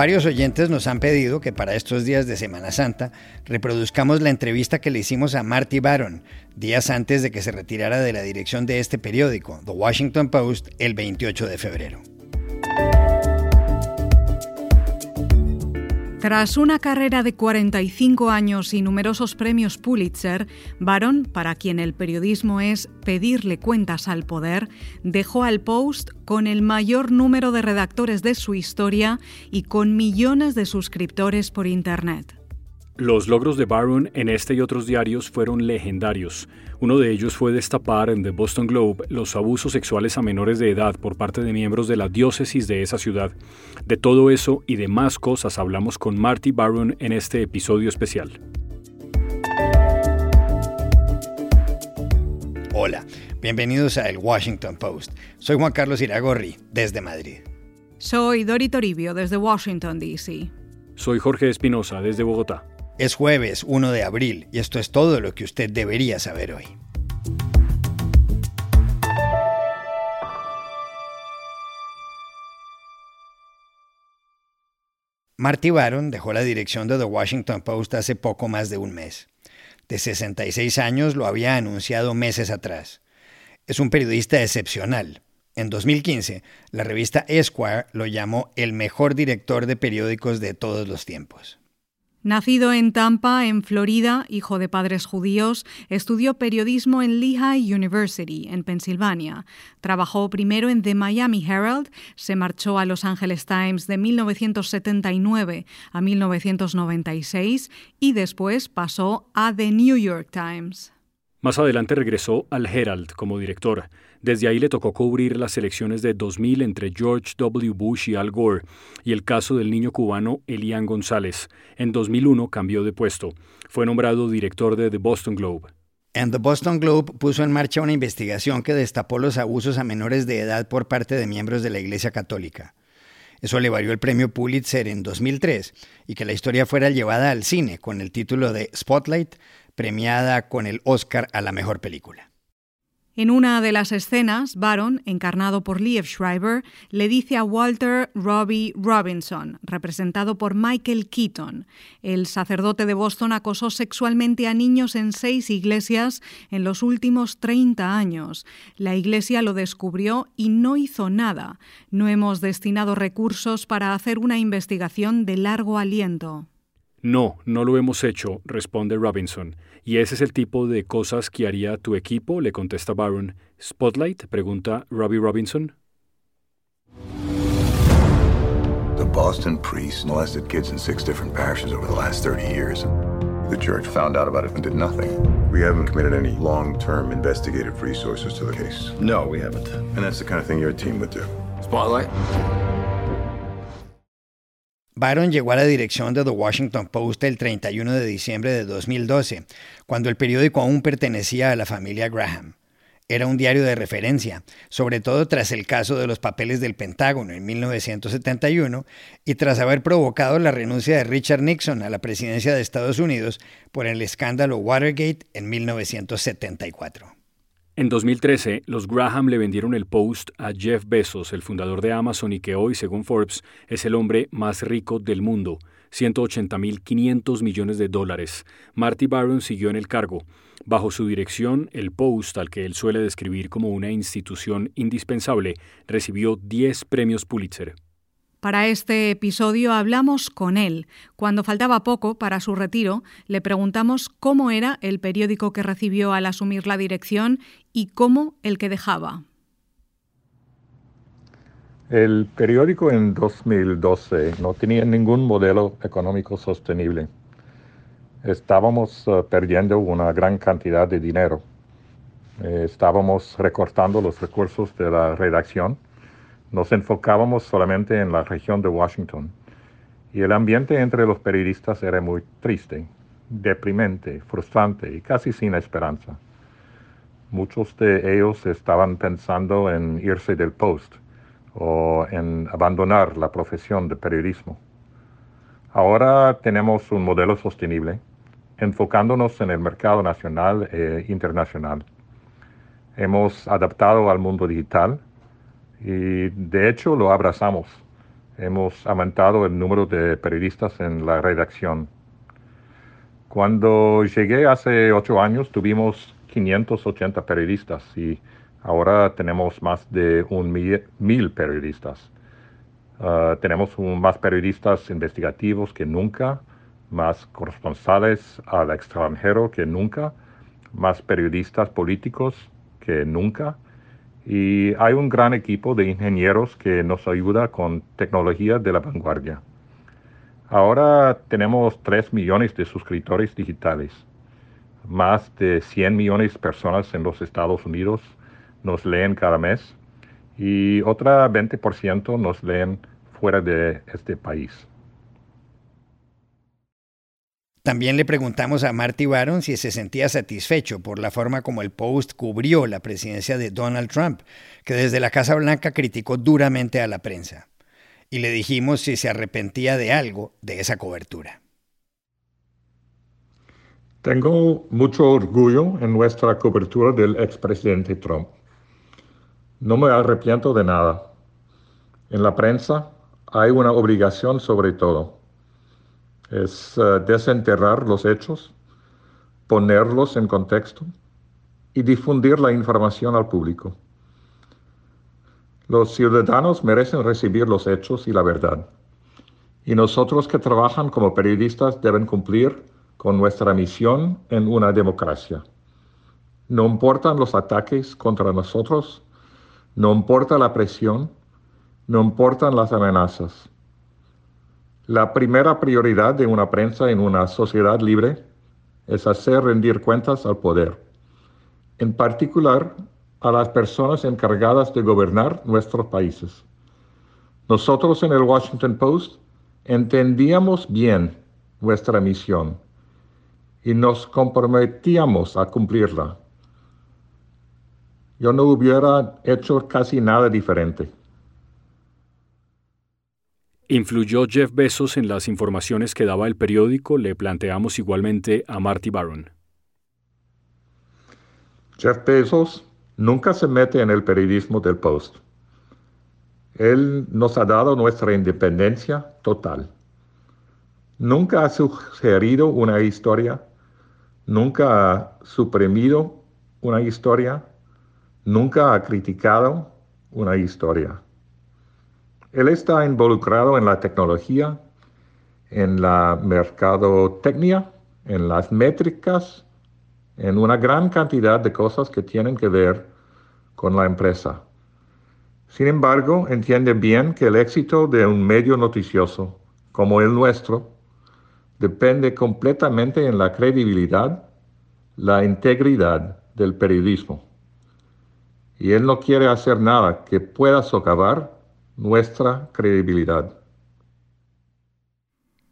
Varios oyentes nos han pedido que para estos días de Semana Santa reproduzcamos la entrevista que le hicimos a Marty Baron días antes de que se retirara de la dirección de este periódico, The Washington Post, el 28 de febrero. Tras una carrera de 45 años y numerosos premios Pulitzer, Baron, para quien el periodismo es pedirle cuentas al poder, dejó al Post con el mayor número de redactores de su historia y con millones de suscriptores por Internet. Los logros de Barron en este y otros diarios fueron legendarios. Uno de ellos fue destapar en The Boston Globe los abusos sexuales a menores de edad por parte de miembros de la diócesis de esa ciudad. De todo eso y de más cosas hablamos con Marty Barron en este episodio especial. Hola, bienvenidos a El Washington Post. Soy Juan Carlos Iragorri, desde Madrid. Soy Dori Toribio, desde Washington, D.C. Soy Jorge Espinosa, desde Bogotá. Es jueves 1 de abril y esto es todo lo que usted debería saber hoy. Marty Baron dejó la dirección de The Washington Post hace poco más de un mes. De 66 años lo había anunciado meses atrás. Es un periodista excepcional. En 2015, la revista Esquire lo llamó el mejor director de periódicos de todos los tiempos. Nacido en Tampa, en Florida, hijo de padres judíos, estudió periodismo en Lehigh University, en Pensilvania. Trabajó primero en The Miami Herald, se marchó a Los Angeles Times de 1979 a 1996 y después pasó a The New York Times. Más adelante regresó al Herald como director. Desde ahí le tocó cubrir las elecciones de 2000 entre George W. Bush y Al Gore y el caso del niño cubano Elian González. En 2001 cambió de puesto. Fue nombrado director de The Boston Globe. En The Boston Globe puso en marcha una investigación que destapó los abusos a menores de edad por parte de miembros de la Iglesia Católica. Eso le valió el premio Pulitzer en 2003 y que la historia fuera llevada al cine con el título de Spotlight, premiada con el Oscar a la mejor película. En una de las escenas, Baron, encarnado por Liev Schreiber, le dice a Walter Robbie Robinson, representado por Michael Keaton, el sacerdote de Boston acosó sexualmente a niños en seis iglesias en los últimos 30 años. La iglesia lo descubrió y no hizo nada. No hemos destinado recursos para hacer una investigación de largo aliento. No, no lo hemos hecho, responde Robinson. ¿Y ese es el tipo de cosas que haría tu equipo? le contesta Baron. ¿Spotlight? pregunta Robbie Robinson. The Boston priests molested kids in six different parishes over the last 30 years. The church found out about it and did nothing. We haven't committed any long-term investigative resources to the case. No, we haven't. And that's the kind of thing your team would do. Spotlight? Baron llegó a la dirección de The Washington Post el 31 de diciembre de 2012, cuando el periódico aún pertenecía a la familia Graham. Era un diario de referencia, sobre todo tras el caso de los papeles del Pentágono en 1971 y tras haber provocado la renuncia de Richard Nixon a la presidencia de Estados Unidos por el escándalo Watergate en 1974. En 2013, los Graham le vendieron el Post a Jeff Bezos, el fundador de Amazon y que hoy, según Forbes, es el hombre más rico del mundo, 180.500 millones de dólares. Marty Baron siguió en el cargo. Bajo su dirección, el Post, al que él suele describir como una institución indispensable, recibió 10 premios Pulitzer. Para este episodio hablamos con él. Cuando faltaba poco para su retiro, le preguntamos cómo era el periódico que recibió al asumir la dirección y cómo el que dejaba. El periódico en 2012 no tenía ningún modelo económico sostenible. Estábamos eh, perdiendo una gran cantidad de dinero. Eh, estábamos recortando los recursos de la redacción nos enfocábamos solamente en la región de Washington y el ambiente entre los periodistas era muy triste, deprimente, frustrante y casi sin esperanza. Muchos de ellos estaban pensando en irse del post o en abandonar la profesión de periodismo. Ahora tenemos un modelo sostenible, enfocándonos en el mercado nacional e internacional. Hemos adaptado al mundo digital y de hecho lo abrazamos. Hemos aumentado el número de periodistas en la redacción. Cuando llegué hace ocho años tuvimos 580 periodistas y ahora tenemos más de un mil, periodistas. Ah, tenemos más periodistas investigativos que nunca, más corresponsales al extranjero que nunca, más periodistas políticos que nunca. Y hay un gran equipo de ingenieros que nos ayuda con tecnología de la vanguardia. Ahora tenemos 3 millones de suscriptores digitales. Más de 100 millones de personas en los Estados Unidos nos leen cada mes y otra 20% nos leen fuera de este país. También le preguntamos a Marty Baron si se sentía satisfecho por la forma como el Post cubrió la presidencia de Donald Trump, que desde la Casa Blanca criticó duramente a la prensa y le dijimos si se arrepentía de algo de esa cobertura. Tengo mucho orgullo en nuestra cobertura del expresidente Trump. No me arrepiento de nada. En la prensa hay una obligación sobre todo. Es eh, desenterrar los hechos, ponerlos en contexto y difundir la información al público. Los ciudadanos merecen recibir los hechos y la verdad. Y nosotros que trabajan como periodistas deben cumplir con nuestra misión en una democracia. No importan los ataques contra nosotros, no importa la presión, no importan las amenazas. La primera prioridad de una prensa en una sociedad libre es hacer rendir cuentas al poder, en particular a las personas encargadas de gobernar nuestros países. Nosotros en el Washington Post entendíamos bien nuestra misión y nos comprometíamos a cumplirla. Yo no hubiera hecho casi nada diferente. ¿Influyó Jeff Bezos en las informaciones que daba el periódico? Le planteamos igualmente a Marty Baron. Jeff Bezos nunca se mete en el periodismo del Post. Él nos ha dado nuestra independencia total. Nunca ha sugerido una historia, nunca ha suprimido una historia, nunca ha criticado una historia. Él está involucrado en la tecnología, en la mercadotecnia, en las métricas, en una gran cantidad de cosas que tienen que ver con la empresa. Sin embargo, entiende bien que el éxito de un medio noticioso como el nuestro depende completamente en la credibilidad, la integridad del periodismo. Y él no quiere hacer nada que pueda socavar nuestra credibilidad.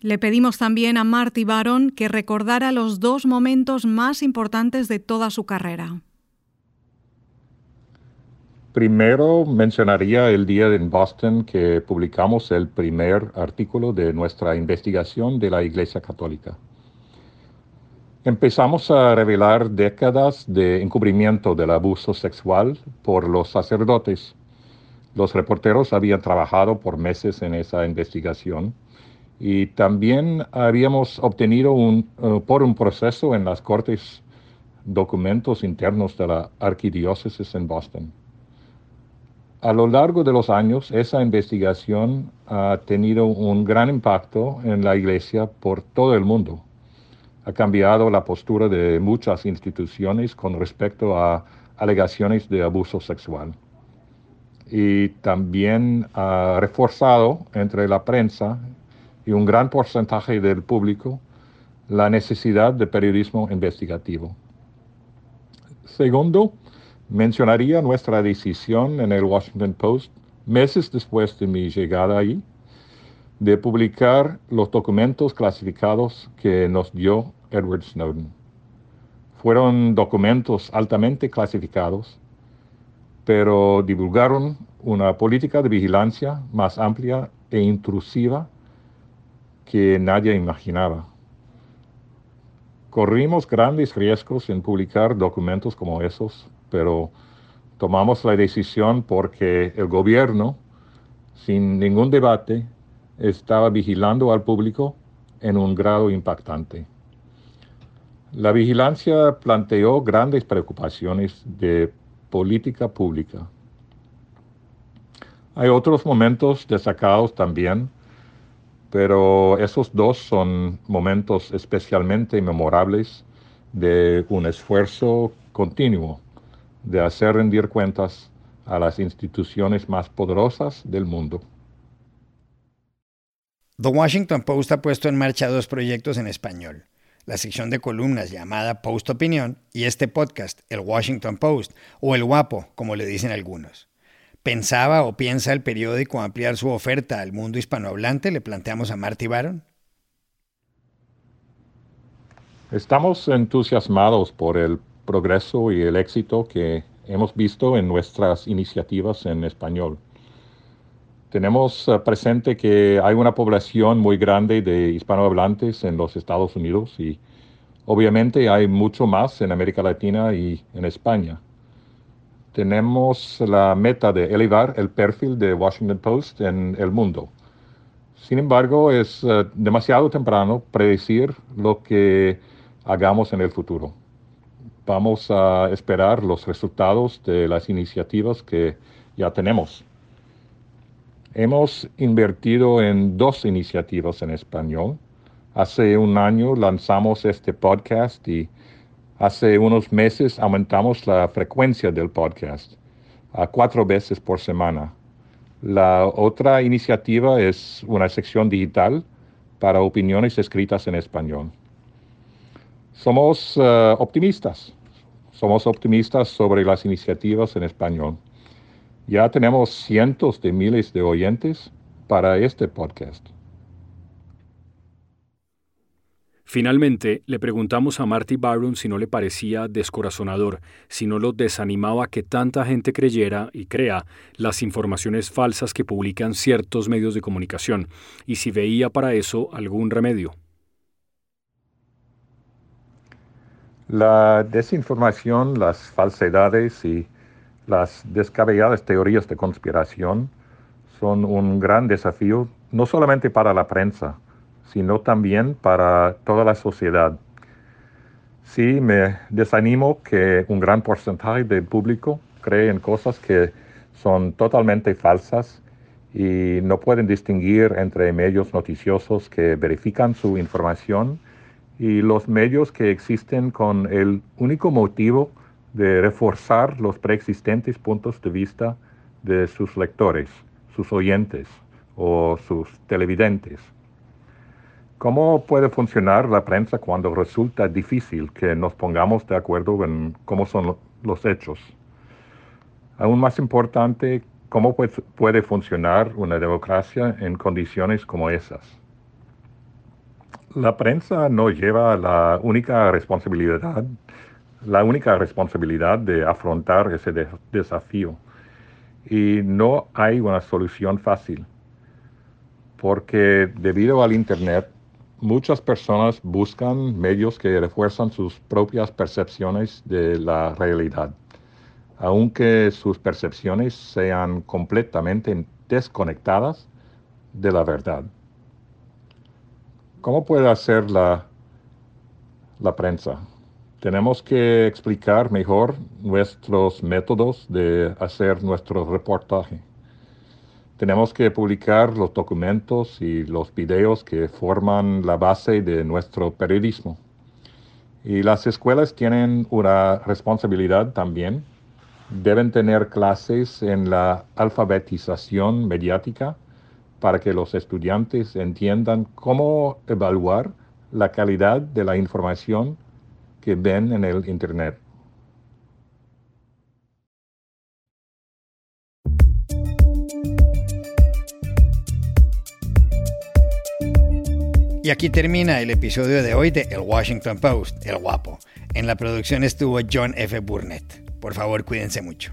Le pedimos también a Marty Baron que recordara los dos momentos más importantes de toda su carrera. Primero mencionaría el día en Boston que publicamos el primer artículo de nuestra investigación de la Iglesia Católica. Empezamos a revelar décadas de encubrimiento del abuso sexual por los sacerdotes. Los reporteros habían trabajado por meses en esa investigación y también habíamos obtenido un, eh, por un proceso en las cortes documentos internos de la arquidiócesis en Boston. A lo largo de los años, esa investigación ha tenido un gran impacto en la iglesia por todo el mundo. Ha cambiado la postura de muchas instituciones con respecto a alegaciones de abuso sexual. Y también reforzado entre la prensa y un gran porcentaje del público la necesidad de periodismo investigativo. Segundo, mencionaría nuestra decisión en el Washington Post, meses después de mi llegada ahí, de publicar los documentos clasificados que nos dio Edward Snowden. Fueron documentos altamente clasificados, pero divulgaron una política de vigilancia más amplia e intrusiva que nadie imaginaba. Corrimos grandes riesgos en publicar documentos como esos, pero tomamos la decisión porque el gobierno sin ningún debate, estaba vigilando al público en un grado impactante. La vigilancia planteó grandes preocupaciones de política pública. Hay otros momentos destacados también, pero esos dos son momentos especialmente memorables de un esfuerzo continuo de hacer rendir cuentas a las instituciones más poderosas del mundo. The Washington Post ha puesto en marcha dos proyectos en español. La sección de columnas llamada Post Opinión y este podcast, el Washington Post, o el Guapo, como le dicen algunos. ¿Pensaba o piensa el periódico ampliar su oferta al mundo hispanohablante? Le planteamos a Marty Baron. Estamos entusiasmados por el progreso y el éxito que hemos visto en nuestras iniciativas en español. Tenemos eh, presente que hay una población muy grande de hispanohablantes en los Estados Unidos y obviamente hay mucho más en América Latina y en España. Tenemos la meta de elevar el perfil de Washington Post en el mundo. Sin embargo, es eh, demasiado temprano predecir lo que hagamos en el futuro. Vamos a esperar los resultados de las iniciativas que ya tenemos. Hemos invertido en dos iniciativas en español. Hace un año lanzamos este podcast y hace unos meses aumentamos la frecuencia del podcast a cuatro veces por semana. La otra iniciativa es una sección digital para opiniones escritas en español. Somos eh, optimistas, somos optimistas sobre las iniciativas en español. Ya tenemos cientos de miles de oyentes para este podcast. Finalmente, le preguntamos a Marty Byron si no le parecía descorazonador, si no lo desanimaba que tanta gente creyera y crea las informaciones falsas que publican ciertos medios de comunicación, y si veía para eso algún remedio. La desinformación, las falsedades y las descabelladas teorías de conspiración son un gran desafío no solamente para la prensa, sino también para toda la sociedad. Sí, me desanimo que un gran porcentaje del público cree en cosas que son totalmente falsas y no pueden distinguir entre medios noticiosos que verifican su información y los medios que existen con el único motivo de reforzar los preexistentes puntos de vista de sus lectores, sus oyentes o sus televidentes. ¿Cómo puede funcionar la prensa cuando resulta difícil que nos pongamos de acuerdo en cómo son los hechos? Aún más importante, ¿cómo puede funcionar una democracia en condiciones como esas? La prensa no lleva la única responsabilidad la única responsabilidad de afrontar ese desafío. Y no hay una solución fácil, porque debido al Internet, muchas personas buscan medios que refuerzan sus propias percepciones de la realidad, aunque sus percepciones sean completamente desconectadas de la verdad. ¿Cómo puede hacer la, la prensa? Tenemos que explicar mejor nuestros métodos de hacer nuestro reportaje. Tenemos que publicar los documentos y los videos que forman la base de nuestro periodismo. Y las escuelas tienen una responsabilidad también. Deben tener clases en la alfabetización mediática para que los estudiantes entiendan cómo evaluar la calidad de la información que ven en el Internet. Y aquí termina el episodio de hoy de El Washington Post, El Guapo. En la producción estuvo John F. Burnett. Por favor, cuídense mucho